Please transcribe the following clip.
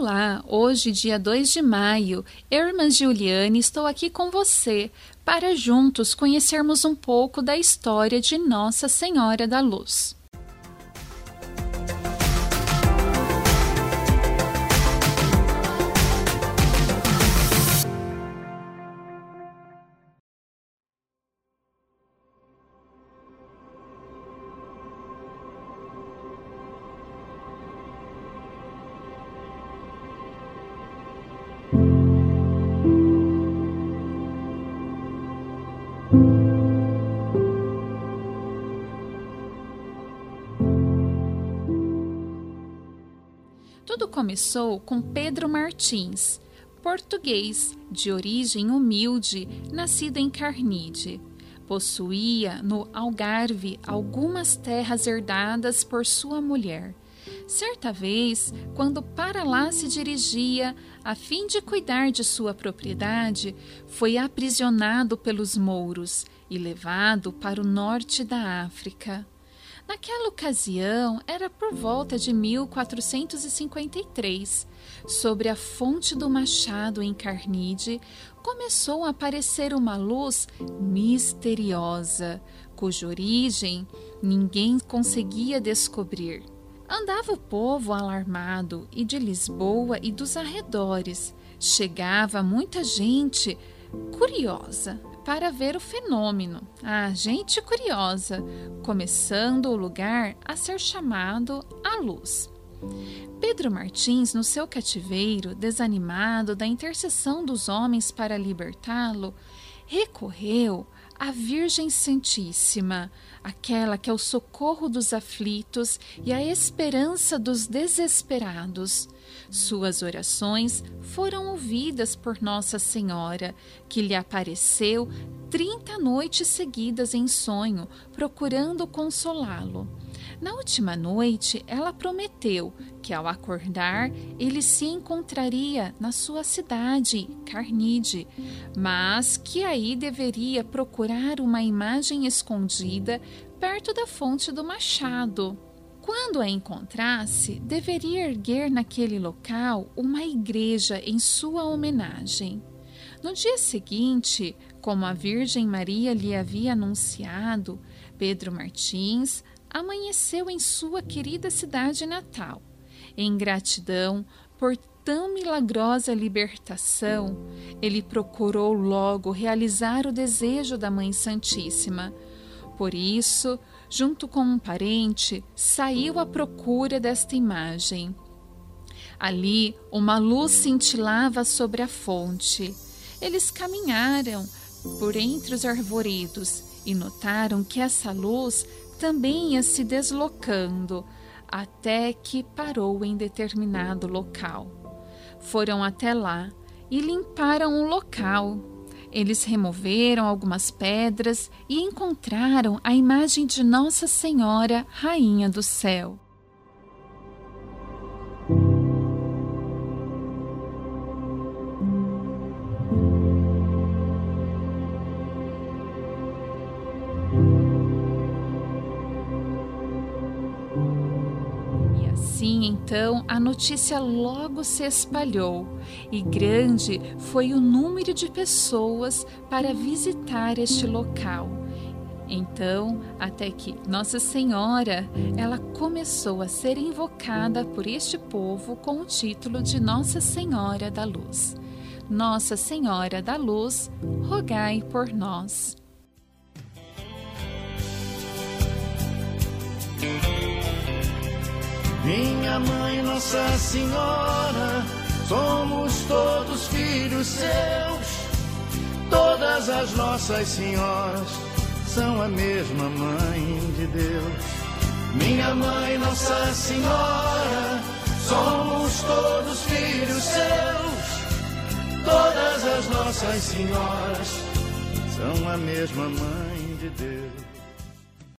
Olá, hoje, dia 2 de maio, eu, irmã Juliane, estou aqui com você para juntos conhecermos um pouco da história de Nossa Senhora da Luz. Tudo começou com Pedro Martins, português de origem humilde, nascido em Carnide. Possuía no Algarve algumas terras herdadas por sua mulher. Certa vez, quando para lá se dirigia a fim de cuidar de sua propriedade, foi aprisionado pelos mouros e levado para o norte da África. Naquela ocasião, era por volta de 1453. Sobre a fonte do machado em Carnide, começou a aparecer uma luz misteriosa, cuja origem ninguém conseguia descobrir. Andava o povo alarmado e de Lisboa e dos arredores. Chegava muita gente curiosa para ver o fenômeno. A gente curiosa, começando o lugar a ser chamado a luz. Pedro Martins, no seu cativeiro, desanimado da intercessão dos homens para libertá-lo, recorreu à Virgem Santíssima, aquela que é o socorro dos aflitos e a esperança dos desesperados. Suas orações foram ouvidas por Nossa Senhora, que lhe apareceu trinta noites seguidas em sonho, procurando consolá-lo. Na última noite, ela prometeu que, ao acordar, ele se encontraria na sua cidade, Carnide, mas que aí deveria procurar uma imagem escondida perto da fonte do machado. Quando a encontrasse, deveria erguer naquele local uma igreja em sua homenagem. No dia seguinte, como a Virgem Maria lhe havia anunciado, Pedro Martins amanheceu em sua querida cidade natal. Em gratidão por tão milagrosa libertação, ele procurou logo realizar o desejo da Mãe Santíssima. Por isso, junto com um parente, saiu à procura desta imagem. Ali, uma luz cintilava sobre a fonte. Eles caminharam por entre os arvoredos e notaram que essa luz também ia se deslocando até que parou em determinado local. Foram até lá e limparam o local. Eles removeram algumas pedras e encontraram a imagem de Nossa Senhora, Rainha do Céu. Assim, então, a notícia logo se espalhou e grande foi o número de pessoas para visitar este local. Então, até que Nossa Senhora, ela começou a ser invocada por este povo com o título de Nossa Senhora da Luz. Nossa Senhora da Luz, rogai por nós. Minha mãe, Nossa Senhora, somos todos filhos seus. Todas as nossas senhoras são a mesma mãe de Deus. Minha mãe, Nossa Senhora, somos todos filhos seus. Todas as nossas senhoras são a mesma mãe de Deus.